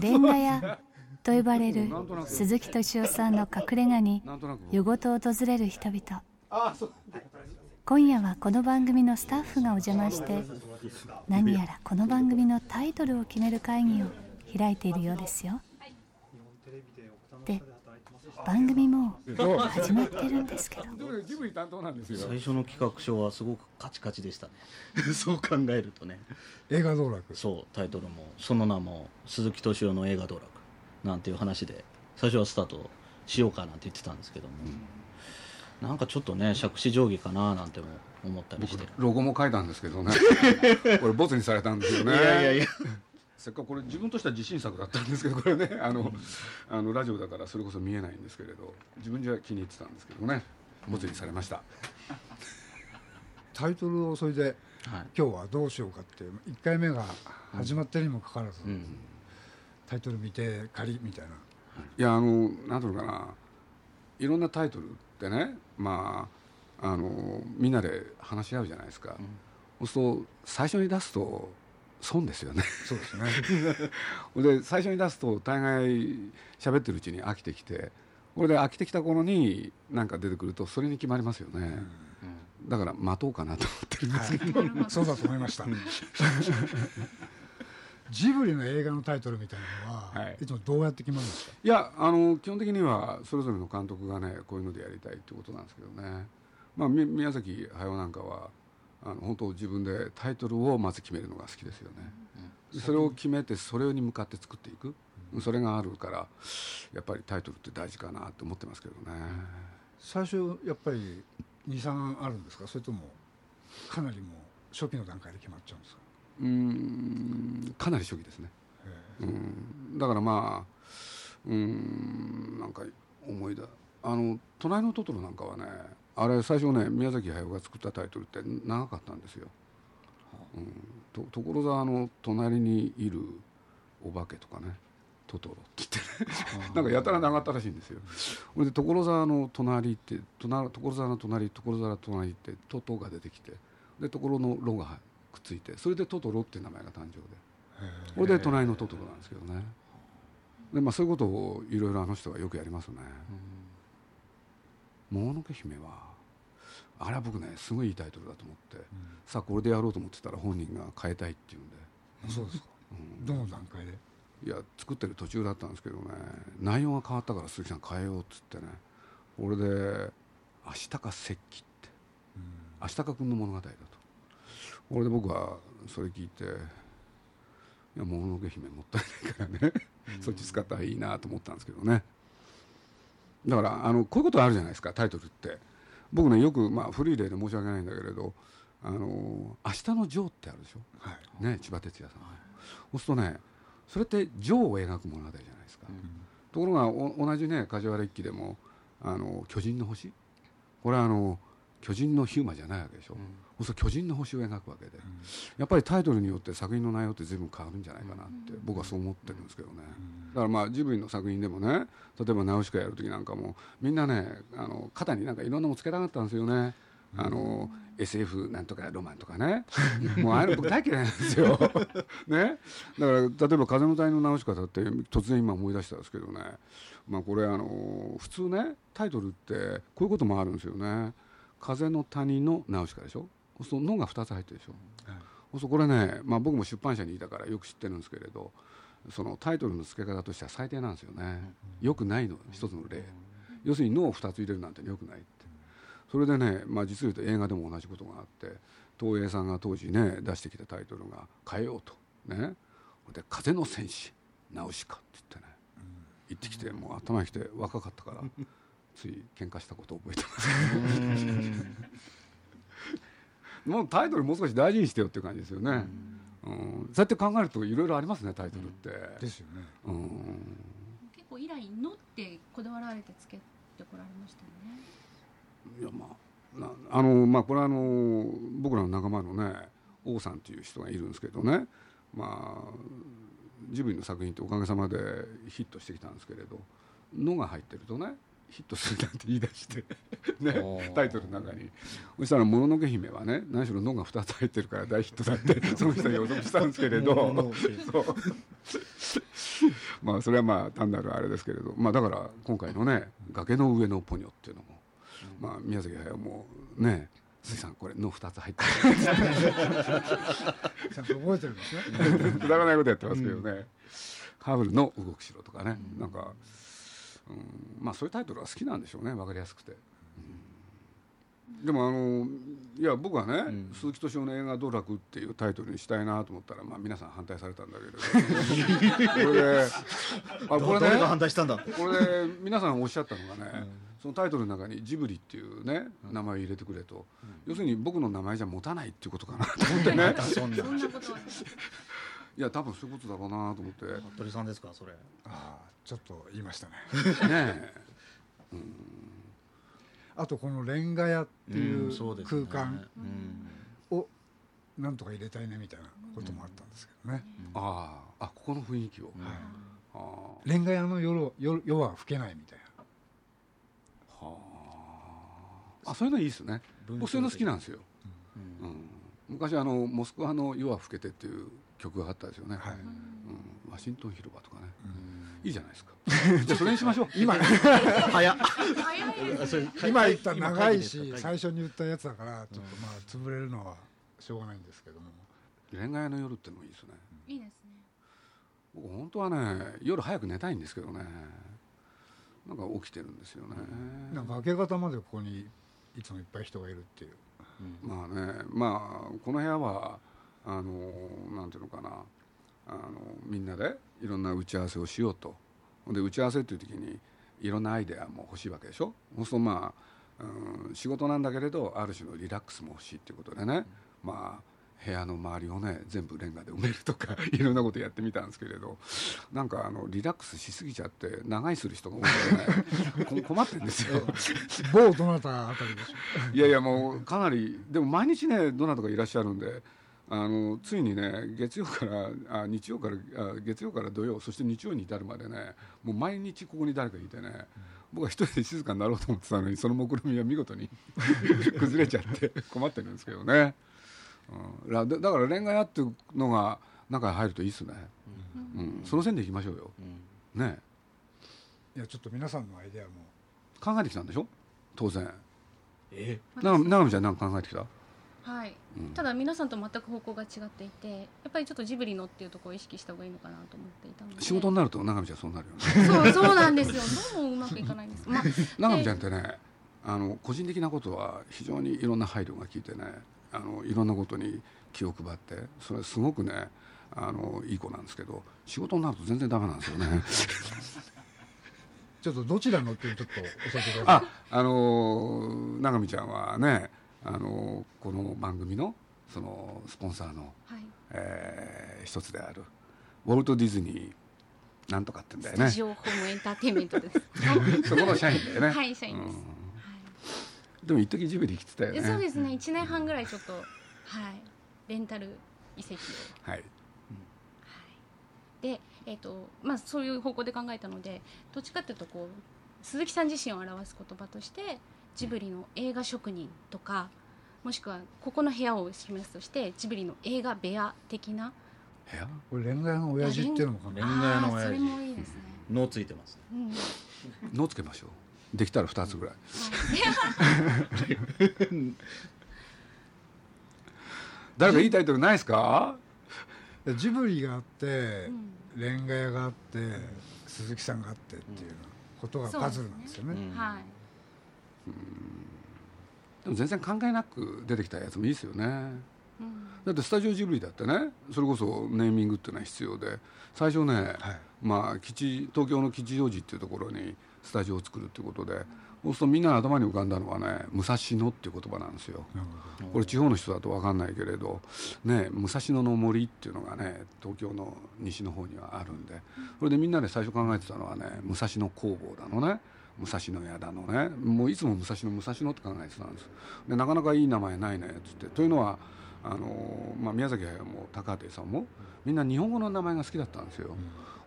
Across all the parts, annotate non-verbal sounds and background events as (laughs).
レンガ屋と呼ばれる鈴木敏夫さんの隠れ家に夜ごと訪れる人々。今夜はこの番組のスタッフがお邪魔して何やらこの番組のタイトルを決める会議を開いているようですよ。で番組も始まってるんですけど。最初の企画書はすごくカチカチでしたね。(laughs) そう考えるとね。映画道楽。そうタイトルもその名も鈴木敏夫の映画道楽。なんていう話で最初はスタートしようかなんて言ってたんですけども、うん、なんかちょっとね杓子定規かななんても思ったりして。ロゴも書いたんですけどね。(laughs) これボツにされたんですよね。いやいやいやせっかくこれ自分としては自信作だったんですけどこれねあのあのラジオだからそれこそ見えないんですけれど自分じゃ気に入ってたんですけどねボツにされました。タイトルをそれで、はい、今日はどうしようかって1回目が始まってにもかかわらず、うんうん。タイトル見て仮みたいな。いやあのなんていうのかないろんなタイトルってねまああのみんなで話し合うじゃないですか、うん、そうすると最初に出すと損ですよね。そうですね。で最初に出すと大概喋ってるうちに飽きてきてこれで飽きてきた頃に何か出てくるとそれに決まりますよね、うん、だから待とうかなと思ってるんですけど、はい、そうだと思いました。ジブリの映画のタイトルみたいなのは、はい、いつもどうやって決まるんですか？いやあの基本的にはそれぞれの監督がねこういうのでやりたいってことなんですけどね、まあ、宮崎駿なんかはあの本当自分でタイトルをまず決めるのが好きですよね、うん、それを決めてそれに向かって作っていく、うん、それがあるからやっぱりタイトルって大事かなと思ってますけどね。最初やっぱり23あるんですか？それともかなりもう初期の段階で決まっちゃうんですか？うんかなり初期ですね、うん、だからまあうんなんか思い出あの「隣のトトロ」なんかはねあれ最初ね宮崎駿が作ったタイトルって長かったんですよ。うん、と所沢の隣にいるお化けとかねトトロって言ってね。なんかやたら長ったらしいんですよ。ほで所沢の隣って所沢の隣所沢の隣ってトトが出てきてで所のロがくっついてそれでトトロっていう名前が誕生で。これで隣のトトロなんですけどね。で、まあ、そういうことをいろいろあの人がよくやりますね「もののけ姫は」あれは僕ねすごいいいタイトルだと思って、うん、さあこれでやろうと思ってたら本人が変えたいっていうんで。そうですか、うん、どの段階で？いや作ってる途中だったんですけどね内容が変わったから鈴木さん変えようっつってねこれで「明日か石器」って、うん、明日か君の物語だと。俺で僕はそれ聞いていやもののけ姫もったいないからねそっち使ったらいいなと思ったんですけどねだからあのこういうことあるじゃないですかタイトルって。僕ねよく、まあ、古い例で申し訳ないんだけれど「あの明日のジョー」ってあるでしょ、はい、ね、千葉哲也さん、はい、そうするとねそれってジョーを描く物語じゃないですか、うん、ところが同じね梶原一騎でもあの巨人の星？これはあの巨人のヒューマじゃないわけでしょ、うん。そう巨人の星を描くわけで、やっぱりタイトルによって作品の内容って随分変わるんじゃないかなって僕はそう思ってるんですけどね、だからまあジブリの作品でもね例えば「ナウシカ」やる時なんかもみんなねあの肩になんかいろんなものつけたかったんですよね。あの SF なんとかロマンとかね。もうああいうの僕大嫌いなんですよ。(laughs) ね、だから例えば「風の谷のナウシカ」だって突然今思い出したんですけどね。まあこれあの普通ねタイトルってこういうこともあるんですよね。風の谷のナウシカでしょ？その「の」が2つ入ってるでしょ、はい、そこれね、まあ、僕も出版社にいたからよく知ってるんですけれどそのタイトルの付け方としては最低なんですよね、よくないの一つの例、要するに「の」を2つ入れるなんてよくないって。それでね、まあ、実を言うと映画でも同じことがあって東映さんが当時ね出してきたタイトルが変えようと。ね。で「風の戦士ナウシカ」って言ってね行ってきてもう頭にきて若かったからつい喧嘩したことを覚えてます。もうタイトルもう少し大事にしてよっていう感じですよね、うん、そうやって考えるといろいろありますねタイトルって、ですよね、うん、結構以来「の」ってこだわられてつけてこられましたよね。いやまああのまあこれはあの僕らの仲間のね王さんっていう人がいるんですけどね。まあジブリの作品っておかげさまでヒットしてきたんですけれど「の」が入ってるとねヒットするなんて言い出して (laughs) ね、タイトルの中に。そしたら「もののけ姫」はね何しろ「の」が2つ入ってるから大ヒットだって (laughs) その人に予測したんですけれど。(laughs) まあそれはまあ単なるあれですけれど、まあ、だから今回のね「崖の上のポニョ」っていうのも、まあ、宮崎駿もね鈴木さんこれの2つ入ってる。ちゃんと覚えてるんですね。くだらないことやってますけどね、うん、ハウルの動く城とかね、うん、なんか、うん、まあそういうタイトルは好きなんでしょうね。分かりやすくて、うん、でもあのいや僕はね、うん、鈴木敏夫の映画「ドラク」っていうタイトルにしたいなと思ったら、まあ、皆さん反対されたんだけれど (laughs) これであこれね。反対したんだ。これで皆さんおっしゃったのがね、そのタイトルの中にジブリっていうね名前を入れてくれと、要するに僕の名前じゃ持たないっていうことかなと思ってね。そんな。ことはいや多分そういうことだろうなと思って。服部さんですかそれ。ああちょっと言いましたね。(laughs) ねえ、うん、あとこのレンガ屋っていう空間をなんとか入れたいねみたいなこともあったんですけどね、うん、ああここの雰囲気を、はい、あレンガ屋の夜夜夜は更けないみたいな。あ。そういうのいいですね。僕そういうの好きなんですよ、うん、うん、昔あの「モスクワの夜は更けて」っていう曲があったですよね、はい。うん、ワシントン広場とかね、いいじゃないですか。(laughs) じゃあそれにしましょう。(laughs) 今。早っ。今言った長いし最初に言ったやつだからちょっとまあ潰れるのはしょうがないんですけども。恋愛の夜ってのもいいですね。いいですね。僕本当はね夜早く寝たいんですけどね。なんか起きてるんですよね、なんか明け方までここにいつもいっぱい人がいるっていう、うん、まあねまあこの部屋はあのなんていうのかな。あのみんなでいろんな打ち合わせをしようと。で打ち合わせっていう時にいろんなアイデアも欲しいわけでしょ。そうするとまあ、うん、仕事なんだけれどある種のリラックスも欲しいっていうことでね、まあ部屋の周りをね全部レンガで埋めるとか (laughs) いろんなことやってみたんですけれど。なんかあのリラックスしすぎちゃって長居する人が多いのでね。(laughs) 困ってるんですよ。某どなたあたりでしょいやいやもうかなりでも毎日ねどなたかいらっしゃるんであのついにね月曜からあ日曜からあ月曜から土曜そして日曜に至るまでねもう毎日ここに誰かいてね、うん、僕は一人で静かになろうと思ってたのにその目論見みは見事に (laughs) 崩れちゃって困ってるんですけどね。うん、だだから恋愛屋っていうのが中に入るといいっすね、うん、うん、その線でいきましょうよ、うん、ね。いやちょっと皆さんのアイデアも。考えてきたんでしょ？当然。え？え長見ちゃん何か考えてきた？はい、うん、ただ皆さんと全く方向が違っていてやっぱりちょっとジブリのっていうところを意識した方がいいのかなと思っていたので。仕事になると長見ちゃんそうなるよね。そうそうなんですよ。(laughs) どうもうまくいかないんです、まあ、(laughs) 長見ちゃんってねあの個人的なことは非常にいろんな配慮が効いてねあのいろんなことに気を配ってそれすごくねあのいい子なんですけど仕事になると全然ダメなんですよね。(laughs) ちょっとどちらのってちょっと教えてください。あ、あの永見ちゃんはね、あのこの番組のそのスポンサーの、はい、えー、一つであるウォルトディズニーなんとかってんだよね。スタジオホームエンターテインメントです。(laughs) そこの社員だよね。はい、社員です。うん。でも一時ジブリ来てたよね。そうですね。1年半ぐらいちょっとはい。レンタル遺跡を。はい、うん、はい、でえっ、ー、とまあそういう方向で考えたのでどっちかっていうとこう鈴木さん自身を表す言葉としてジブリの映画職人とかもしくはここの部屋を示すとしてジブリの映画部屋的な部屋？これレンガ屋の親父っていうのかな？レンガ屋の親父。それもいいですね。脳ついてます、うん、脳つけましょう。できたら2つぐらい、誰かいいタイトルないですか？ジブリがあって、レンガ屋があって鈴木さんがあってっていうことがパズルなんですよね。はいでも全然考えなく出てきたやつもいいですよね。うん、だってスタジオジブリだってねそれこそネーミングっていうのは必要で最初ね、はい、まあ吉東京の吉祥寺っていうところにスタジオを作るっていうことでそうするとみんなの頭に浮かんだのはね武蔵野っていう言葉なんですよ。これ地方の人だと分かんないけれど、ね、武蔵野の森っていうのがね東京の西の方にはあるんでそれでみんなで最初考えてたのはね武蔵野工房だのね武蔵野屋だのね。もういつも武蔵野武蔵野って考えてたんです。でなかなかいい名前ないねっつって。というのはあの、まあ、宮崎駿も高畑さんもみんな日本語の名前が好きだったんですよ。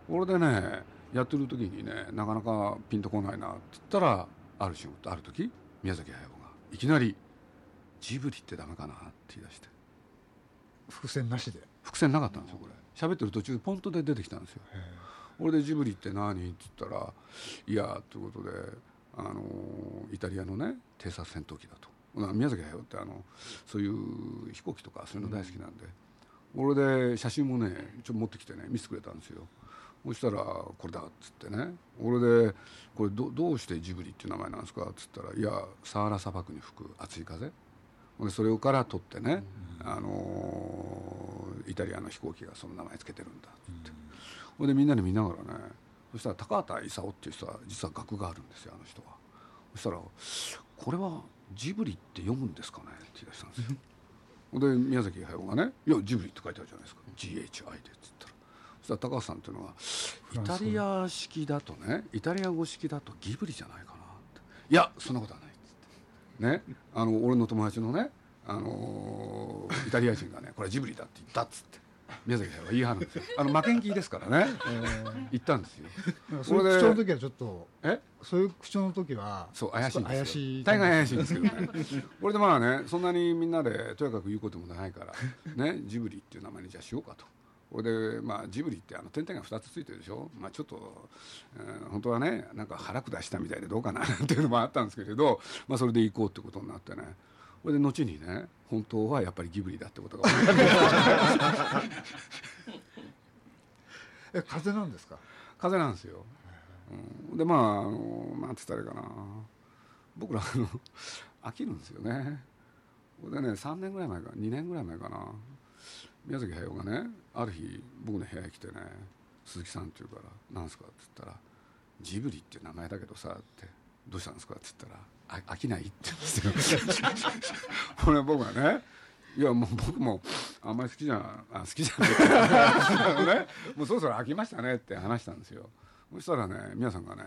これでねやってる時にねなかなかピンとこないなって言ったらある仕事ある時宮崎駿がいきなり「ジブリってダメかな?」って言い出して。伏線なしで。伏線なかったんですよこれ。喋ってる途中ポンとで出てきたんですよ俺でジブリって何？って言ったら「いや」ということであのイタリアのね偵察戦闘機だと。宮崎駿ってあのそういう飛行機とかそういうの大好きなんで、うん、俺で写真もねちょっと持ってきてね見せてくれたんですよ。そしたら「これだ」っつってね。俺で「これどどうしてジブリっていう名前なんですか?」っつったら「いやサハラ砂漠に吹く熱い風」でそれをから取ってね、うん、あのイタリアの飛行機がその名前つけてるんだって、うん、でみんなで見ながらねそしたら高畑勲っていう人は実は学があるんですよあの人は。そしたら「これはジブリって読むんですかね?」って言い出したんですよ。で宮崎駿がね「いやジブリって書いてあるじゃないですか。GHI で」っつったら。そしたら高橋さんっていうのはイタリア式だとねイタリア語式だとギブリじゃないかなって。いやそんなことはないっつって。ね。あの俺の友達のねあのー、イタリア人がねこれジブリだって言ったっつって。宮崎駿は言い張るんですよ。あの負けん気ですからね、えー、言ったんですよ。それで口調の時はちょっとえ？そういう口調の時はそう怪しいんですよ。怪しい。大概怪しいんですけどね。これでまあねそんなにみんなでとやかく言うこともないからね (laughs) ジブリっていう名前にじゃあしようかと。これで、まあ、ジブリってあの点々が2つついてるでしょ、まあ、ちょっと、えー、本当はねなんか腹下したみたいでどうかなっていうのもあったんですけれど、まあ、それで行こうってことになってね。これで後にね本当はやっぱりギブリだってことが。分かるえ風なんですか？風なんですよ、うん、でまああのなんて言ったらいいかな。僕らあの飽きるんですよね。でね3年ぐらい前か2年ぐらい前かな。宮崎駿がねある日僕の部屋に来てね「鈴木さん」って言うから「何すか?」って言ったら「ジブリっていう名前だけどさ」って「どうしたんですか?」って言ったら「飽きない？って言うんですよ。(laughs) これ僕はねいやもう僕もあんまり好きじゃあ好きじゃない。(laughs) ね。もうそろそろ飽きましたね。って話したんですよ。そしたらね皆さんがね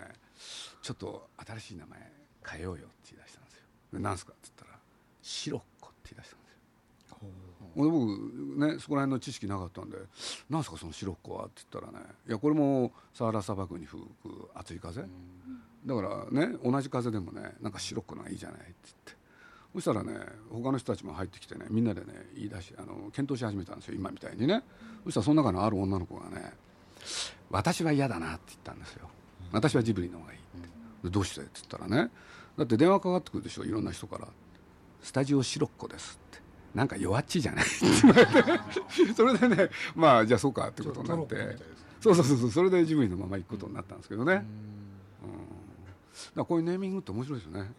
ちょっと新しい名前変えようよって言い出したんですよ。で何すか？って言ったら「シロッコ」って言い出したんですよ。僕ねそこら辺の知識なかったんで「何すかそのシロッコは」って言ったらね「いやこれもサハラ砂漠に吹く熱い風」だからね同じ風でもねなんか白くのがいいじゃない？っつって。そしたらね他の人たちも入ってきてねみんなでね言い出しあの検討し始めたんですよ今みたいにね。そしたらその中のある女の子がね「私は嫌だな」って言ったんですよ「私はジブリの方がいい」って「どうして?」って言ったらね。だって電話かかってくるでしょいろんな人から「スタジオ白っ子です」ってなんか弱っちいじゃない？(laughs) それでねまあじゃあそうかってことになって。そうそうそうそれでジブリのまま行くことになったんですけどね。だこういうネーミングって面白いですよね、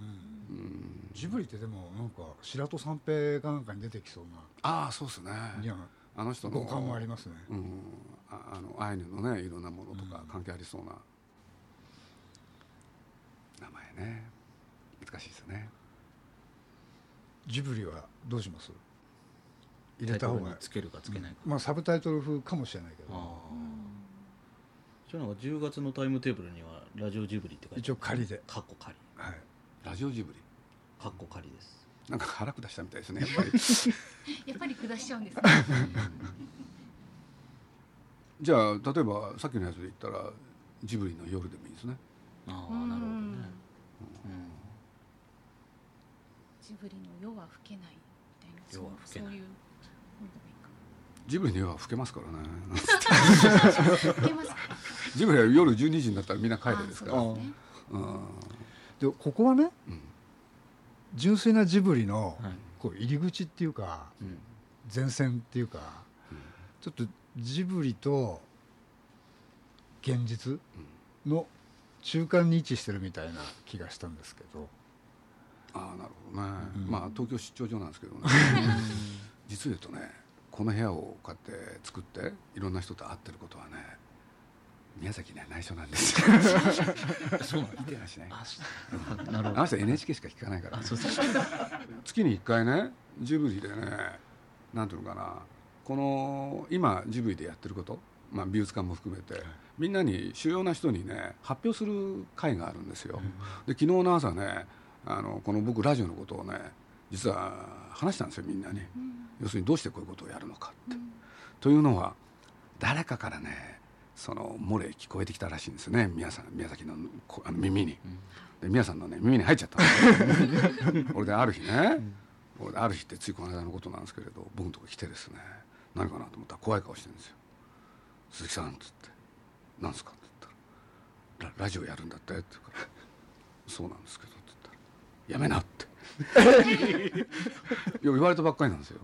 うん、うん、ジブリってでもなんか白戸三平かなんかに出てきそうな。ああそうですね。いやあの人の五感もありますね、うん、ああのアイヌのねいろんなものとか関係ありそうな、名前ね。難しいですね。ジブリはどうします？入れた方が。つけるかつけないか、まあサブタイトル風かもしれないけど。じゃあなんか10月のタイムテーブルにはラジオジブリって書いて一応仮で。カッコ仮。はい。ラジオジブリ。カッコ仮です。なんか腹下したみたいですねやっぱり。(laughs) やっぱり下しちゃうんですじゃあ例えばさっきのやつで言ったらジブリの夜でもいいですね。ああなるほどね、うん、ジブリの夜は更けないみたいな。そういうジブリの夜は更けますからね。ジブリは夜12時になったらみんな帰るですから。でここはね、純粋なジブリのこう入り口っていうか、前線っていうか、ちょっとジブリと現実の中間に位置してるみたいな気がしたんですけど。ああなるほどね、うん、まあ東京出張所なんですけどね (laughs) (laughs) 実を言うとねこの部屋をこうやって作っていろんな人と会ってることはね宮崎には内緒なんです。(laughs) そうなん見てらしないあなるほど。あの人 NHK しか聞かないから、ね、月に1回ねジブリでねなんていうのかなこの今ジブリでやってること、まあ、美術館も含めてみんなに主要な人にね発表する会があるんですよ、で昨日の朝ねあのこの僕ラジオのことをね実は話したんですよみんなに、要するにどうしてこういうことをやるのかって、というのは誰かからねその漏れ聞こえてきたらしいんですね。宮さん宮崎のあの耳に、で宮さんのね耳に入っちゃったんですよ俺である日ね、俺である日ってついこの間のことなんですけれど僕のとこ来てですね。何かなと思ったら怖い顔してるんですよ「鈴木さん」っつって「何すか?」って言ったら「ラジオやるんだって」って言うから「そうなんですけど」って言ったら「やめな」って言われたばっかりなんですよ。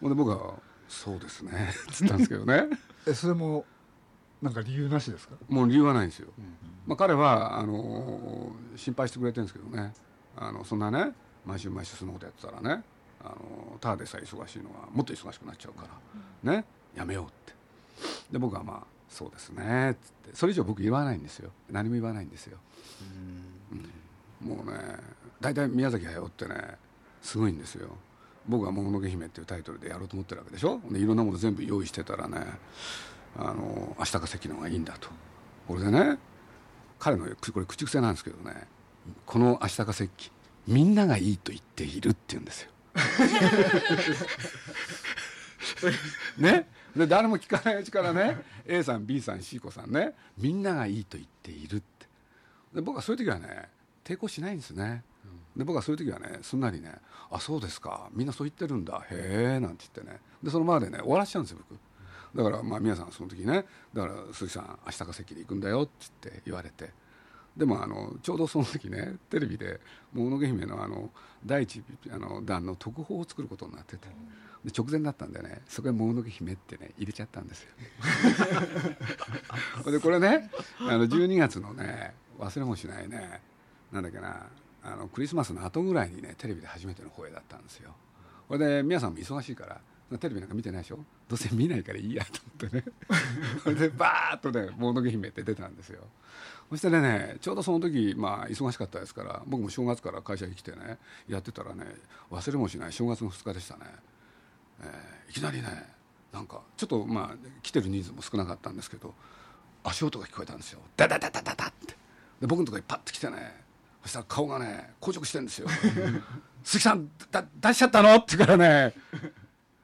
ほんで僕は「そうですね」っつったんですけどね。えそれもなんか理由なしですか？もう理由はないんですよ、うん、まあ、彼はあの心配してくれてるんですけどね。あのそんなね毎週毎週そのことやってたらねあのただでさえ忙しいのはもっと忙しくなっちゃうから、ねやめようって。で僕はまあそうですねっつって。それ以上僕言わないんですよ。何も言わないんですよ、うん、もうね大体宮崎駿ってねすごいんですよ。僕は「もののけ姫」っていうタイトルでやろうと思ってるわけでしょ？でいろんなもの全部用意してたらねあの明日か関の方がいいんだと。これでね彼のこれ口癖なんですけどねこの明日か関みんながいいと言っているって言うんですよ。(laughs) ね？で誰も聞かないうちからね A さん B さん C 子さんねみんながいいと言っているって。で僕はそういう時はね抵抗しないんですねで僕はそういう時はねすんなりね「あそうですかみんなそう言ってるんだへえ」なんて言ってね。でそのままでね終わらしちゃうんですよ僕。だからまあ皆さんその時ねだから鈴木さん明日か席で行くんだよってって言われて。でもあのちょうどその時ねテレビで「もののけ姫の」あの第一あの弾の特報を作ることになってて。で直前だったんでねそこへ「もののけ姫」ってね入れちゃったんですよ。(laughs) でこれねあの12月のね忘れもしないねなんだっけなあのクリスマスの後ぐらいにねテレビで初めての声だったんですよ。これで皆さんも忙しいからテレビなんか見てないでしょ？どうせ見ないからいいやと思ってね。(laughs) それでバーッとね「もののけ姫」って出たんですよ。そしてねちょうどその時まあ忙しかったですから僕も正月から会社に来てねやってたらね忘れもしない正月の2日でしたね、えー、いきなりねなんかちょっとまあ来てる人数も少なかったんですけど足音が聞こえたんですよ。ダダダダダダって。で僕のとこにパッと来てねそしたら顔がね硬直してるんですよ「(laughs) 鈴木さんだ出しちゃったの?」って言うからね。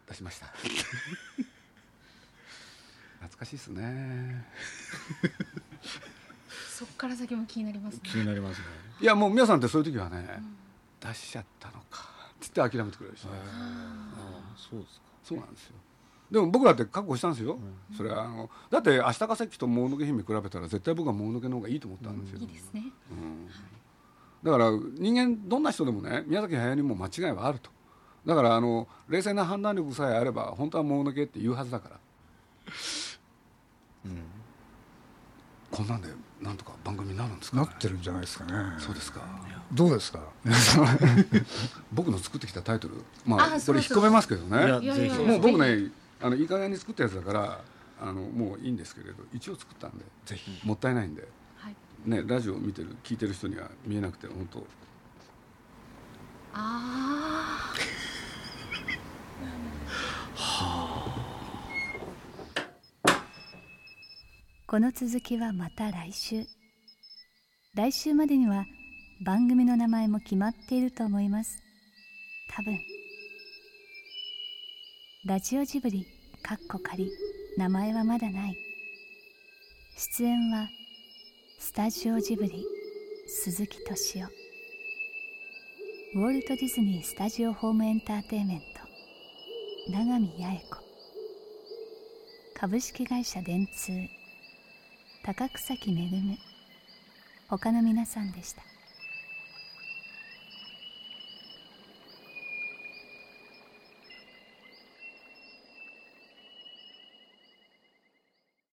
出しました。(laughs) 懐かしいですね。(laughs) そっから先も気になります、ね、気になりますね。いやもう皆さんってそういう時はね、うん、出しちゃったのかって言って諦めてくれるし、ね、そうですか。そうなんですよ。でも僕だって覚悟したんですよ、うん、それはあのだって明日かさっきともののけ姫比べたら絶対僕はもののけの方がいいと思ったんですよ、いいですね、うんだから人間どんな人でもね宮崎駿にも間違いはあると。だからあの冷静な判断力さえあれば本当はもののけって言うはずだから、うん、こんなんでなんとか番組になるんですか、ね、なってるんじゃないですかね。そうですか。どうですか？(laughs) 僕の作ってきたタイトルまあこれ引っ込めますけどね。もう僕ねあのいい加減に作ったやつだからあのもういいんですけれど一応作ったんでぜひ。もったいないんで、はい、ねラジオを見てる聞いてる人には見えなくて本当。ああ。この続きはまた来週。来週までには番組の名前も決まっていると思います。多分。ラジオジブリかっこ仮。名前はまだない。出演はスタジオジブリ鈴木敏夫。ウォルト・ディズニー・スタジオ・ホーム・エンターテイメント。永見八重子。株式会社電通。高草木恵。他の皆さんでした。